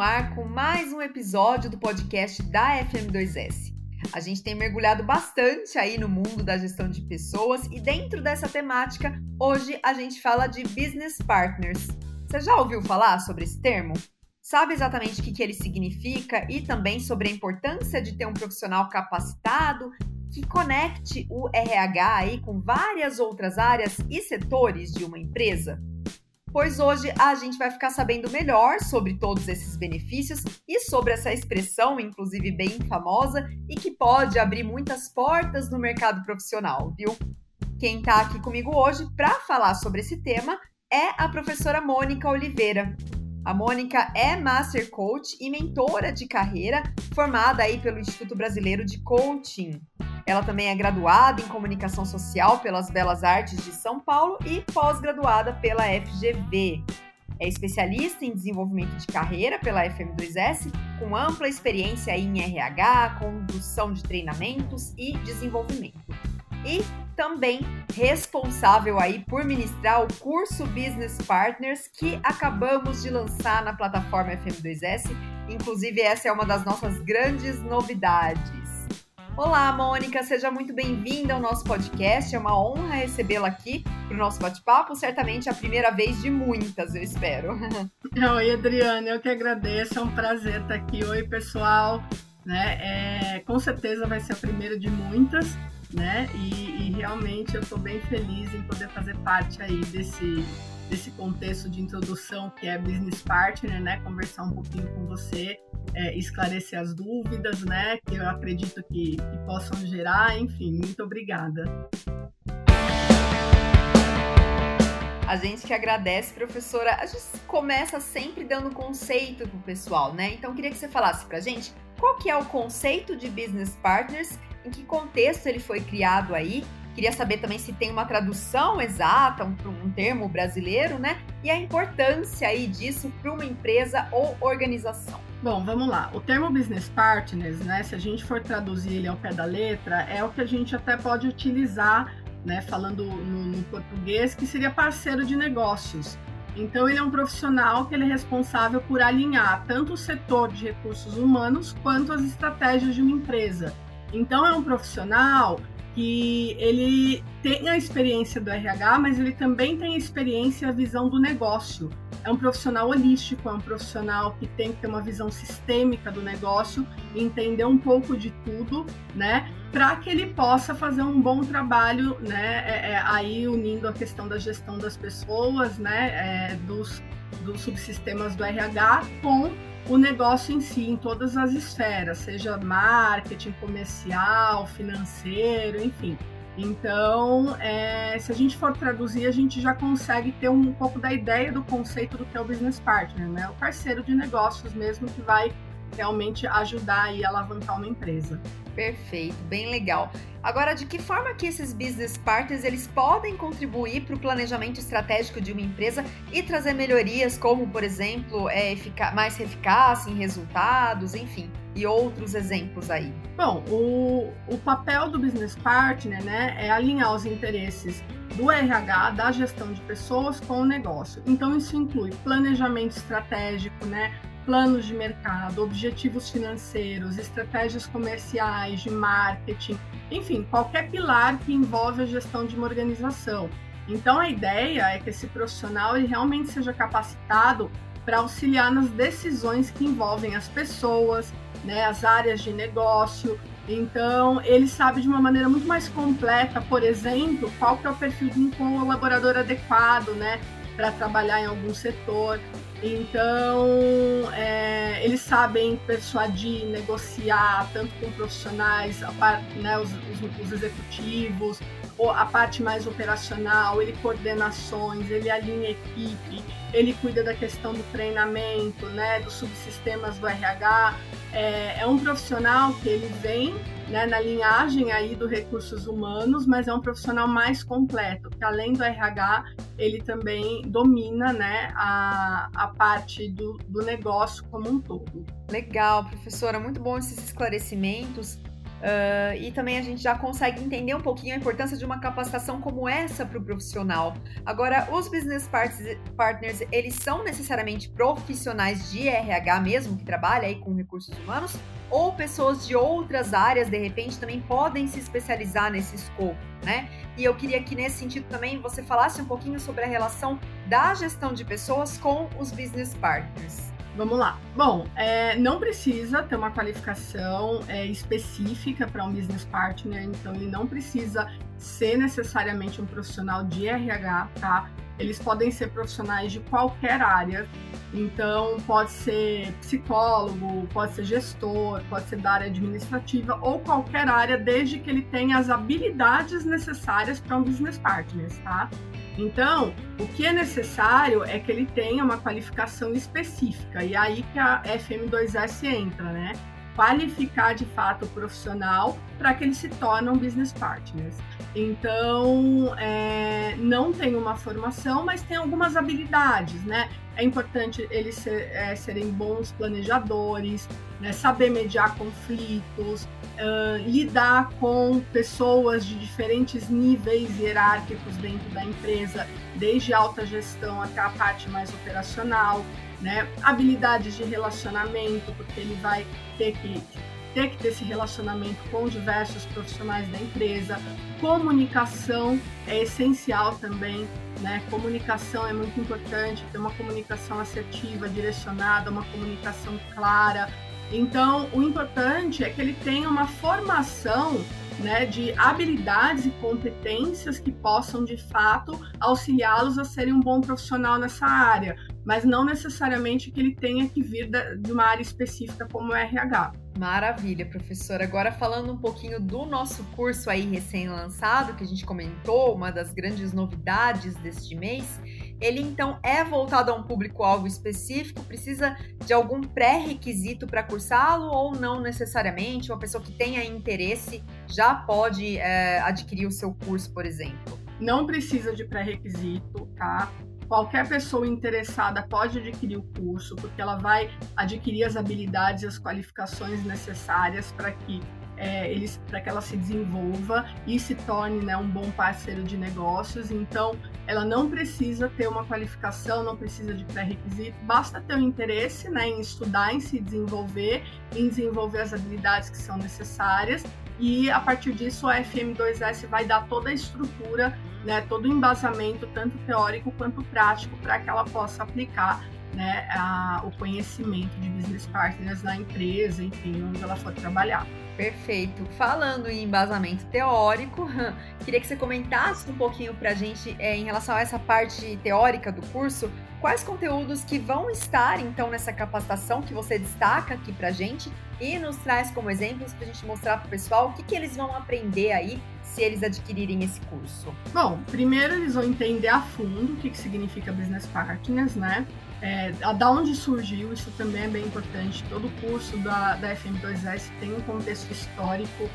ar com mais um episódio do podcast da FM2S. A gente tem mergulhado bastante aí no mundo da gestão de pessoas e dentro dessa temática, hoje a gente fala de business partners. Você já ouviu falar sobre esse termo? Sabe exatamente o que, que ele significa e também sobre a importância de ter um profissional capacitado que conecte o RH aí com várias outras áreas e setores de uma empresa? Pois hoje a gente vai ficar sabendo melhor sobre todos esses benefícios e sobre essa expressão, inclusive bem famosa, e que pode abrir muitas portas no mercado profissional, viu? Quem está aqui comigo hoje para falar sobre esse tema é a professora Mônica Oliveira. A Mônica é Master Coach e mentora de carreira, formada aí pelo Instituto Brasileiro de Coaching. Ela também é graduada em Comunicação Social pelas Belas Artes de São Paulo e pós-graduada pela FGV. É especialista em desenvolvimento de carreira pela FM2S, com ampla experiência em RH, condução de treinamentos e desenvolvimento. E também responsável aí por ministrar o curso Business Partners que acabamos de lançar na plataforma FM2S. Inclusive, essa é uma das nossas grandes novidades. Olá, Mônica, seja muito bem-vinda ao nosso podcast. É uma honra recebê-la aqui para o nosso bate-papo. Certamente a primeira vez de muitas, eu espero. Oi, Adriana, eu que agradeço. É um prazer estar aqui. Oi, pessoal. Né? É, com certeza vai ser a primeira de muitas, né? E, e realmente eu estou bem feliz em poder fazer parte aí desse desse contexto de introdução que é business partner, né? Conversar um pouquinho com você, é, esclarecer as dúvidas, né? Que eu acredito que, que possam gerar. Enfim, muito obrigada. A gente que agradece, professora. A gente começa sempre dando conceito pro pessoal, né? Então queria que você falasse pra gente qual que é o conceito de business partners, em que contexto ele foi criado aí Queria saber também se tem uma tradução exata, um, um termo brasileiro, né? E a importância aí disso para uma empresa ou organização. Bom, vamos lá. O termo business partners, né? Se a gente for traduzir ele ao pé da letra, é o que a gente até pode utilizar, né? Falando no, no português, que seria parceiro de negócios. Então, ele é um profissional que ele é responsável por alinhar tanto o setor de recursos humanos quanto as estratégias de uma empresa. Então, é um profissional que ele tem a experiência do RH, mas ele também tem a experiência e a visão do negócio. É um profissional holístico, é um profissional que tem que ter uma visão sistêmica do negócio, entender um pouco de tudo, né? Para que ele possa fazer um bom trabalho, né? É, é, aí unindo a questão da gestão das pessoas, né? É, dos, dos subsistemas do RH com o negócio em si, em todas as esferas, seja marketing, comercial, financeiro, enfim. Então, é, se a gente for traduzir, a gente já consegue ter um pouco da ideia do conceito do que é o business partner, né? O parceiro de negócios mesmo que vai realmente ajudar e alavancar uma empresa. Perfeito, bem legal. Agora, de que forma que esses business partners eles podem contribuir para o planejamento estratégico de uma empresa e trazer melhorias, como, por exemplo, é, mais eficácia em resultados, enfim, e outros exemplos aí? Bom, o, o papel do business partner né, é alinhar os interesses do RH, da gestão de pessoas com o negócio. Então, isso inclui planejamento estratégico, né? Planos de mercado, objetivos financeiros, estratégias comerciais, de marketing, enfim, qualquer pilar que envolve a gestão de uma organização. Então a ideia é que esse profissional ele realmente seja capacitado para auxiliar nas decisões que envolvem as pessoas, né, as áreas de negócio. Então, ele sabe de uma maneira muito mais completa, por exemplo, qual que é o perfil de um colaborador adequado, né, para trabalhar em algum setor. Então, é, eles sabem persuadir, negociar, tanto com profissionais, par, né, os, os, os, executivos, a parte mais operacional, ele coordena ações, ele alinha equipe, ele cuida da questão do treinamento, né, dos subsistemas do RH. É, é um profissional que ele vem né, na linhagem aí do recursos humanos, mas é um profissional mais completo, que além do RH, ele também domina né, a, a parte do, do negócio como um todo. Legal, professora, muito bom esses esclarecimentos. Uh, e também a gente já consegue entender um pouquinho a importância de uma capacitação como essa para o profissional. Agora, os business partners, eles são necessariamente profissionais de RH mesmo, que trabalham aí com recursos humanos, ou pessoas de outras áreas, de repente, também podem se especializar nesse escopo, né? E eu queria que nesse sentido também você falasse um pouquinho sobre a relação da gestão de pessoas com os business partners. Vamos lá. Bom, é, não precisa ter uma qualificação é, específica para um business partner, então ele não precisa ser necessariamente um profissional de RH, tá? Eles podem ser profissionais de qualquer área, então pode ser psicólogo, pode ser gestor, pode ser da área administrativa ou qualquer área, desde que ele tenha as habilidades necessárias para um business partner, tá? Então, o que é necessário é que ele tenha uma qualificação específica, e é aí que a FM2S entra, né? Qualificar de fato o profissional para que ele se torne um business partner. Então, é, não tem uma formação, mas tem algumas habilidades, né? É importante eles ser, é, serem bons planejadores, né? saber mediar conflitos, uh, lidar com pessoas de diferentes níveis hierárquicos dentro da empresa, desde alta gestão até a parte mais operacional, né? habilidades de relacionamento, porque ele vai ter que ter que ter esse relacionamento com diversos profissionais da empresa. Comunicação é essencial também, né? Comunicação é muito importante, ter uma comunicação assertiva, direcionada, uma comunicação clara, então, o importante é que ele tenha uma formação né, de habilidades e competências que possam, de fato, auxiliá-los a serem um bom profissional nessa área, mas não necessariamente que ele tenha que vir de uma área específica como o RH. Maravilha, professora. Agora falando um pouquinho do nosso curso aí recém-lançado, que a gente comentou, uma das grandes novidades deste mês, ele então é voltado a um público-alvo específico? Precisa de algum pré-requisito para cursá-lo ou não necessariamente? Uma pessoa que tenha interesse já pode é, adquirir o seu curso, por exemplo? Não precisa de pré-requisito, tá? Qualquer pessoa interessada pode adquirir o curso, porque ela vai adquirir as habilidades e as qualificações necessárias para que é, eles para que ela se desenvolva e se torne né, um bom parceiro de negócios. Então, ela não precisa ter uma qualificação, não precisa de pré-requisito, basta ter o um interesse né, em estudar, em se desenvolver, em desenvolver as habilidades que são necessárias. E a partir disso, a FM2S vai dar toda a estrutura, né, todo o embasamento, tanto teórico quanto prático, para que ela possa aplicar né, a, o conhecimento de business partners na empresa, enfim, onde ela for trabalhar. Perfeito. Falando em embasamento teórico, queria que você comentasse um pouquinho para a gente é, em relação a essa parte teórica do curso, quais conteúdos que vão estar então nessa capacitação que você destaca aqui para a gente e nos traz como exemplos para a gente mostrar para o pessoal o que, que eles vão aprender aí se eles adquirirem esse curso. Bom, primeiro eles vão entender a fundo o que, que significa Business Partners, né? É, da onde surgiu, isso também é bem importante. Todo curso da, da FM2S tem um contexto histórico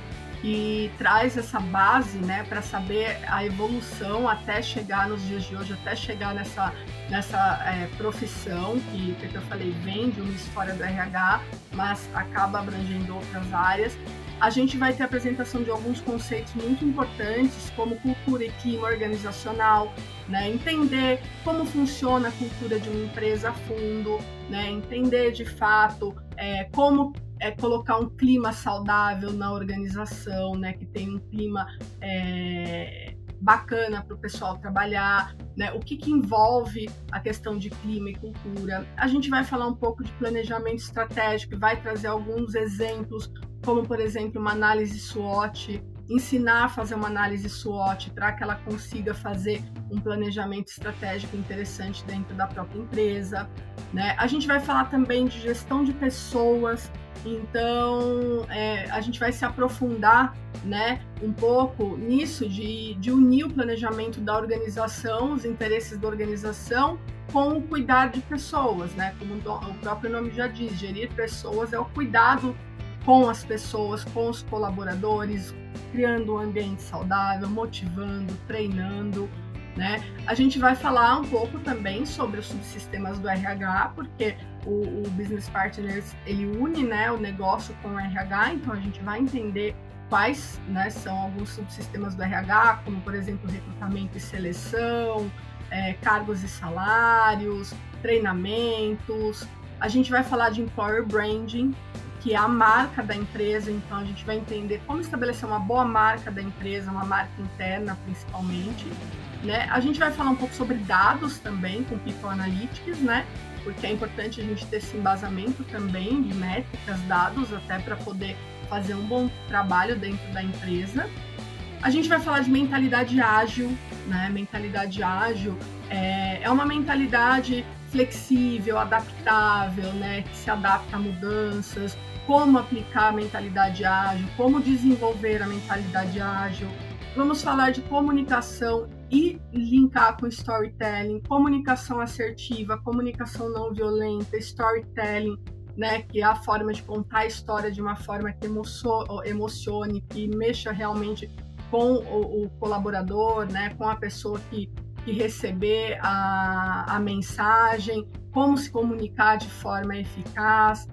e traz essa base né, para saber a evolução até chegar nos dias de hoje, até chegar nessa, nessa é, profissão que, que eu falei, vem de uma história do RH, mas acaba abrangendo outras áreas a gente vai ter a apresentação de alguns conceitos muito importantes, como cultura e clima organizacional, né? entender como funciona a cultura de uma empresa a fundo, né? entender de fato é, como é, colocar um clima saudável na organização, né? que tem um clima é, bacana para o pessoal trabalhar, né? o que, que envolve a questão de clima e cultura. A gente vai falar um pouco de planejamento estratégico, vai trazer alguns exemplos como por exemplo uma análise SWOT, ensinar a fazer uma análise SWOT para que ela consiga fazer um planejamento estratégico interessante dentro da própria empresa. Né? A gente vai falar também de gestão de pessoas, então é, a gente vai se aprofundar né, um pouco nisso de, de unir o planejamento da organização, os interesses da organização com o cuidado de pessoas, né? Como o próprio nome já diz, gerir pessoas é o cuidado com as pessoas, com os colaboradores, criando um ambiente saudável, motivando, treinando. Né? A gente vai falar um pouco também sobre os subsistemas do RH, porque o, o Business Partners ele une né, o negócio com o RH, então a gente vai entender quais né, são alguns subsistemas do RH, como por exemplo recrutamento e seleção, é, cargos e salários, treinamentos. A gente vai falar de employer branding, que é a marca da empresa, então a gente vai entender como estabelecer uma boa marca da empresa, uma marca interna principalmente. Né? A gente vai falar um pouco sobre dados também, com People Analytics, né? porque é importante a gente ter esse embasamento também de métricas, dados, até para poder fazer um bom trabalho dentro da empresa. A gente vai falar de mentalidade ágil, né? Mentalidade ágil é, é uma mentalidade flexível, adaptável, né? Que se adapta a mudanças, como aplicar a mentalidade ágil, como desenvolver a mentalidade ágil. Vamos falar de comunicação e linkar com storytelling, comunicação assertiva, comunicação não violenta, storytelling, né, que é a forma de contar a história de uma forma que emocione, que mexa realmente com o, o colaborador, né, com a pessoa que, que receber a, a mensagem, como se comunicar de forma eficaz.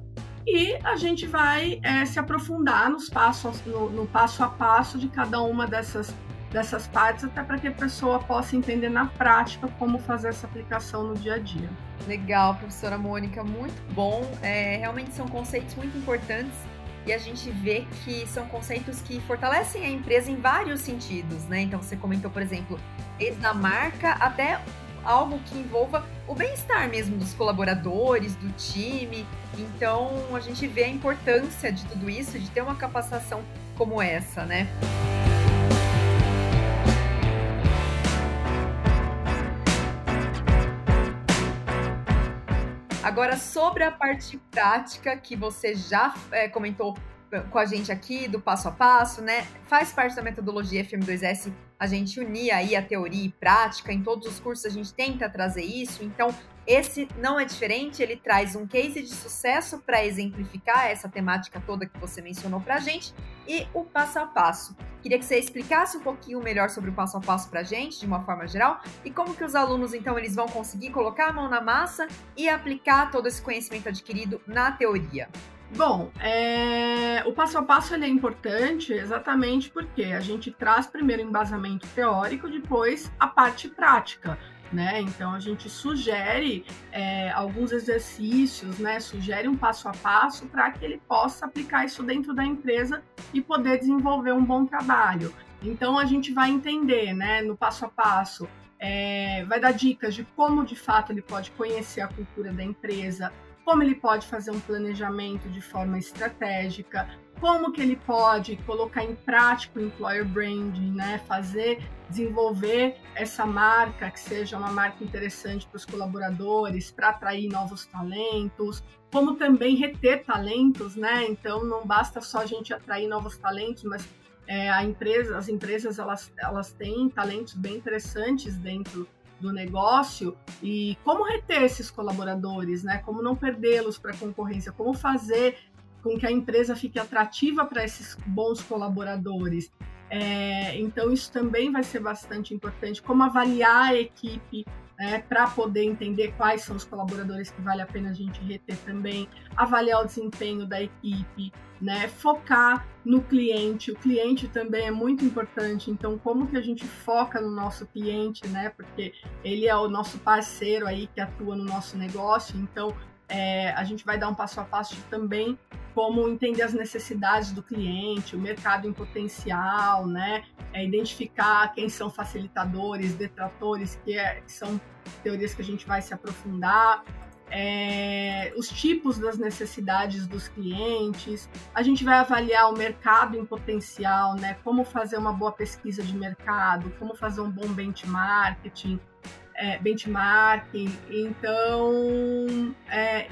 E a gente vai é, se aprofundar nos passos, no, no passo a passo de cada uma dessas dessas partes, até para que a pessoa possa entender na prática como fazer essa aplicação no dia a dia. Legal, professora Mônica, muito bom. É, realmente são conceitos muito importantes e a gente vê que são conceitos que fortalecem a empresa em vários sentidos, né? Então você comentou, por exemplo, desde a marca até algo que envolva o bem-estar mesmo dos colaboradores, do time. Então a gente vê a importância de tudo isso, de ter uma capacitação como essa, né? Agora, sobre a parte prática que você já é, comentou com a gente aqui, do passo a passo, né? Faz parte da metodologia FM2S a gente unir aí a teoria e prática. Em todos os cursos a gente tenta trazer isso. Então, esse não é diferente, ele traz um case de sucesso para exemplificar essa temática toda que você mencionou para a gente e o passo a passo. Queria que você explicasse um pouquinho melhor sobre o passo a passo para a gente, de uma forma geral, e como que os alunos então eles vão conseguir colocar a mão na massa e aplicar todo esse conhecimento adquirido na teoria. Bom, é... o passo a passo é importante exatamente porque a gente traz primeiro o embasamento teórico, depois a parte prática. Né? Então a gente sugere é, alguns exercícios, né? Sugere um passo a passo para que ele possa aplicar isso dentro da empresa e poder desenvolver um bom trabalho. Então a gente vai entender, né? No passo a passo, é, vai dar dicas de como de fato ele pode conhecer a cultura da empresa, como ele pode fazer um planejamento de forma estratégica, como que ele pode colocar em prática o employer branding, né? Fazer, desenvolver essa marca que seja uma marca interessante para os colaboradores, para atrair novos talentos, como também reter talentos, né? Então não basta só a gente atrair novos talentos, mas é, a empresa, as empresas elas, elas têm talentos bem interessantes dentro do negócio e como reter esses colaboradores, né? Como não perdê-los para a concorrência, como fazer com que a empresa fique atrativa para esses bons colaboradores. É, então, isso também vai ser bastante importante. Como avaliar a equipe né, para poder entender quais são os colaboradores que vale a pena a gente reter também, avaliar o desempenho da equipe, né, focar no cliente. O cliente também é muito importante, então como que a gente foca no nosso cliente, né, porque ele é o nosso parceiro aí que atua no nosso negócio, então é, a gente vai dar um passo a passo também como entender as necessidades do cliente, o mercado em potencial, né? É, identificar quem são facilitadores, detratores, que, é, que, são teorias que a gente vai se aprofundar, é, os tipos das necessidades dos clientes. A gente vai avaliar o mercado em potencial, né? Como fazer uma boa pesquisa de mercado, como fazer um bom benchmarking, é, benchmarking. Então, é,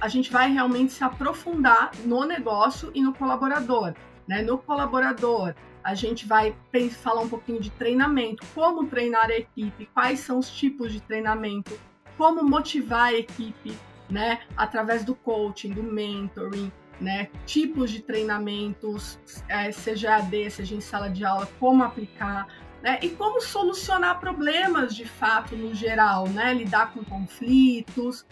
a gente vai realmente se aprofundar no negócio e no colaborador. Né? No colaborador, a gente vai falar um pouquinho de treinamento, como treinar a equipe, quais são os tipos de treinamento, como motivar a equipe, né? Através do coaching, do mentoring, né? Tipos de treinamentos, é, seja AD, seja em sala de aula, como aplicar, né? E como solucionar problemas de fato no geral, né? Lidar com conflitos,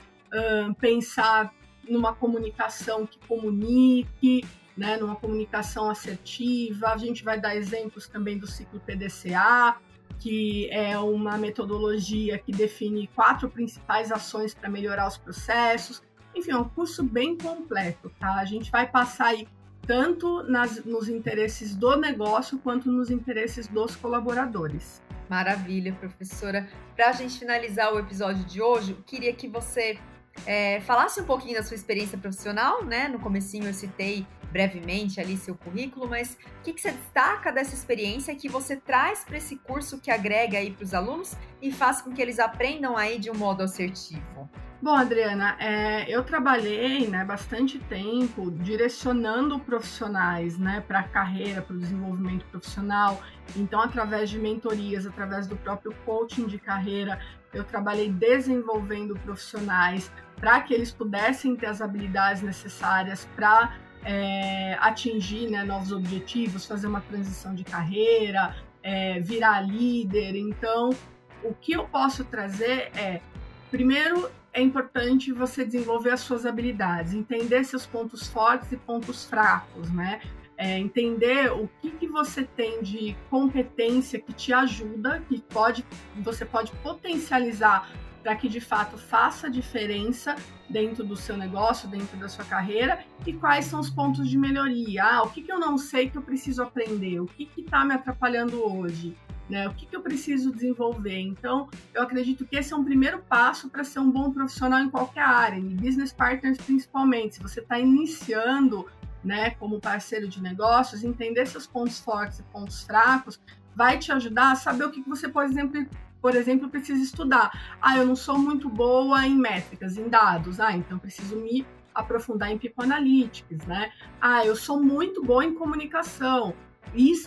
pensar numa comunicação que comunique, né, numa comunicação assertiva. A gente vai dar exemplos também do ciclo PDCA, que é uma metodologia que define quatro principais ações para melhorar os processos. Enfim, é um curso bem completo, tá? A gente vai passar aí tanto nas, nos interesses do negócio quanto nos interesses dos colaboradores. Maravilha, professora. Para a gente finalizar o episódio de hoje, queria que você é, falasse um pouquinho da sua experiência profissional, né? No comecinho eu citei brevemente ali seu currículo, mas o que, que você destaca dessa experiência que você traz para esse curso que agrega aí para os alunos e faz com que eles aprendam aí de um modo assertivo? Bom, Adriana, é, eu trabalhei né, bastante tempo direcionando profissionais né, para a carreira, para o desenvolvimento profissional. Então, através de mentorias, através do próprio coaching de carreira, eu trabalhei desenvolvendo profissionais para que eles pudessem ter as habilidades necessárias para é, atingir né, novos objetivos, fazer uma transição de carreira, é, virar líder. Então, o que eu posso trazer é, primeiro, é importante você desenvolver as suas habilidades, entender seus pontos fortes e pontos fracos, né? É, entender o que, que você tem de competência que te ajuda, que pode, você pode potencializar para que de fato faça diferença dentro do seu negócio, dentro da sua carreira, e quais são os pontos de melhoria. Ah, o que, que eu não sei que eu preciso aprender? O que está me atrapalhando hoje? Né? O que, que eu preciso desenvolver? Então, eu acredito que esse é um primeiro passo para ser um bom profissional em qualquer área, em business partners principalmente. Se você está iniciando né, como parceiro de negócios, entender seus pontos fortes e pontos fracos vai te ajudar a saber o que, que você, por exemplo, por exemplo, precisa estudar. Ah, eu não sou muito boa em métricas, em dados. Ah, então preciso me aprofundar em People Analytics, né? Ah, eu sou muito boa em comunicação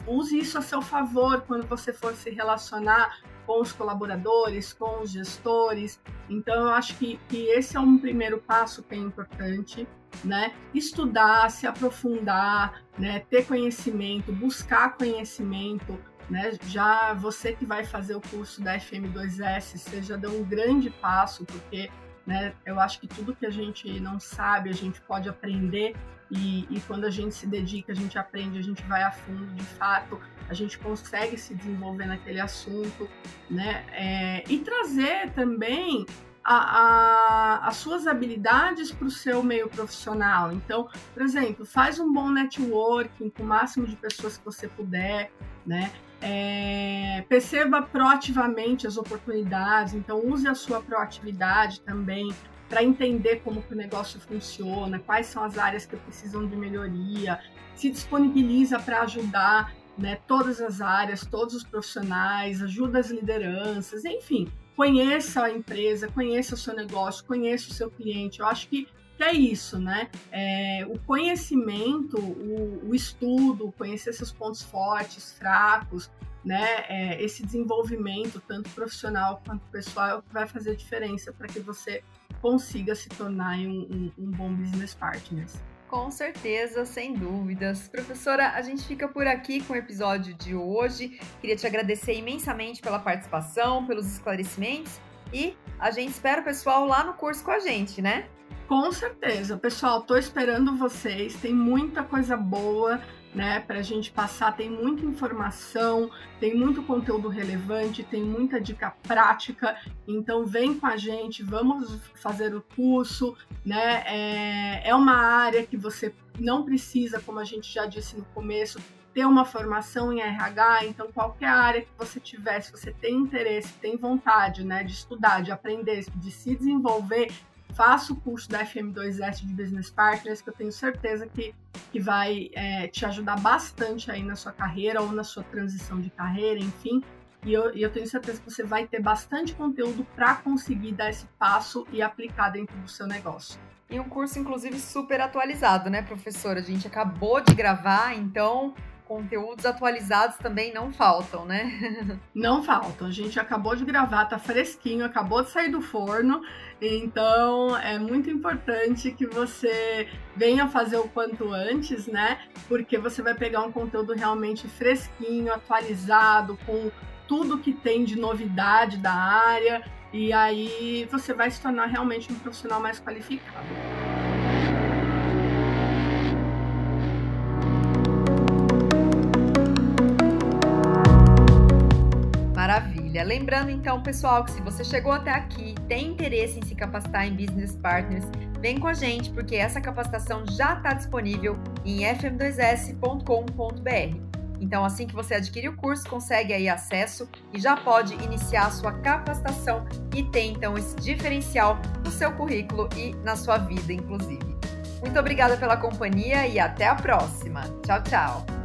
use isso a seu favor quando você for se relacionar com os colaboradores, com os gestores. Então, eu acho que, que esse é um primeiro passo que é importante, né? Estudar, se aprofundar, né? ter conhecimento, buscar conhecimento, né? Já você que vai fazer o curso da FM2S, você já deu um grande passo, porque né, eu acho que tudo que a gente não sabe, a gente pode aprender e, e, quando a gente se dedica, a gente aprende, a gente vai a fundo, de fato, a gente consegue se desenvolver naquele assunto, né? É, e trazer também a, a, as suas habilidades para o seu meio profissional. Então, por exemplo, faz um bom networking com o máximo de pessoas que você puder, né? É, perceba proativamente as oportunidades, então use a sua proatividade também para entender como que o negócio funciona, quais são as áreas que precisam de melhoria, se disponibiliza para ajudar né, todas as áreas, todos os profissionais, ajuda as lideranças, enfim, conheça a empresa, conheça o seu negócio, conheça o seu cliente. Eu acho que, que é isso, né? É, o conhecimento, o, o, estudo, conhecer seus pontos fortes, fracos, né? É, esse desenvolvimento, tanto profissional quanto pessoal, é o que vai fazer diferença para que você consiga se tornar um, um, um bom business partner. Com certeza, sem dúvidas. Professora, a gente fica por aqui com o episódio de hoje. Queria te agradecer imensamente pela participação, pelos esclarecimentos e a gente espera o pessoal lá no curso com a gente, né? Com certeza, pessoal, tô esperando vocês. Tem muita coisa boa né, para a gente passar. Tem muita informação, tem muito conteúdo relevante, tem muita dica prática. Então vem com a gente, vamos fazer o curso, né? É, é uma área que você não precisa, como a gente já disse no começo, ter uma formação em RH, então qualquer área que você tiver, se você tem interesse, tem vontade, né, de estudar, de aprender, de se desenvolver, faça o curso da FM2S de Business Partners, que eu tenho certeza que, que vai é, te ajudar bastante aí na sua carreira ou na sua transição de carreira, enfim. E eu, e eu tenho certeza que você vai ter bastante conteúdo para conseguir dar esse passo e aplicar dentro do seu negócio. E um curso, inclusive, super atualizado, né, professora? A gente acabou de gravar, então conteúdos atualizados também não faltam, né? não faltam. A gente acabou de gravar, tá fresquinho, acabou de sair do forno. Então é muito importante que você venha fazer o quanto antes, né? Porque você vai pegar um conteúdo realmente fresquinho, atualizado, com tudo que tem de novidade da área. E aí você vai se tornar realmente um profissional mais qualificado. Lembrando então, pessoal, que se você chegou até aqui, tem interesse em se capacitar em Business Partners, vem com a gente, porque essa capacitação já está disponível em fm2s.com.br. Então, assim que você adquire o curso, consegue aí acesso e já pode iniciar a sua capacitação e ter então esse diferencial no seu currículo e na sua vida, inclusive. Muito obrigada pela companhia e até a próxima. Tchau, tchau!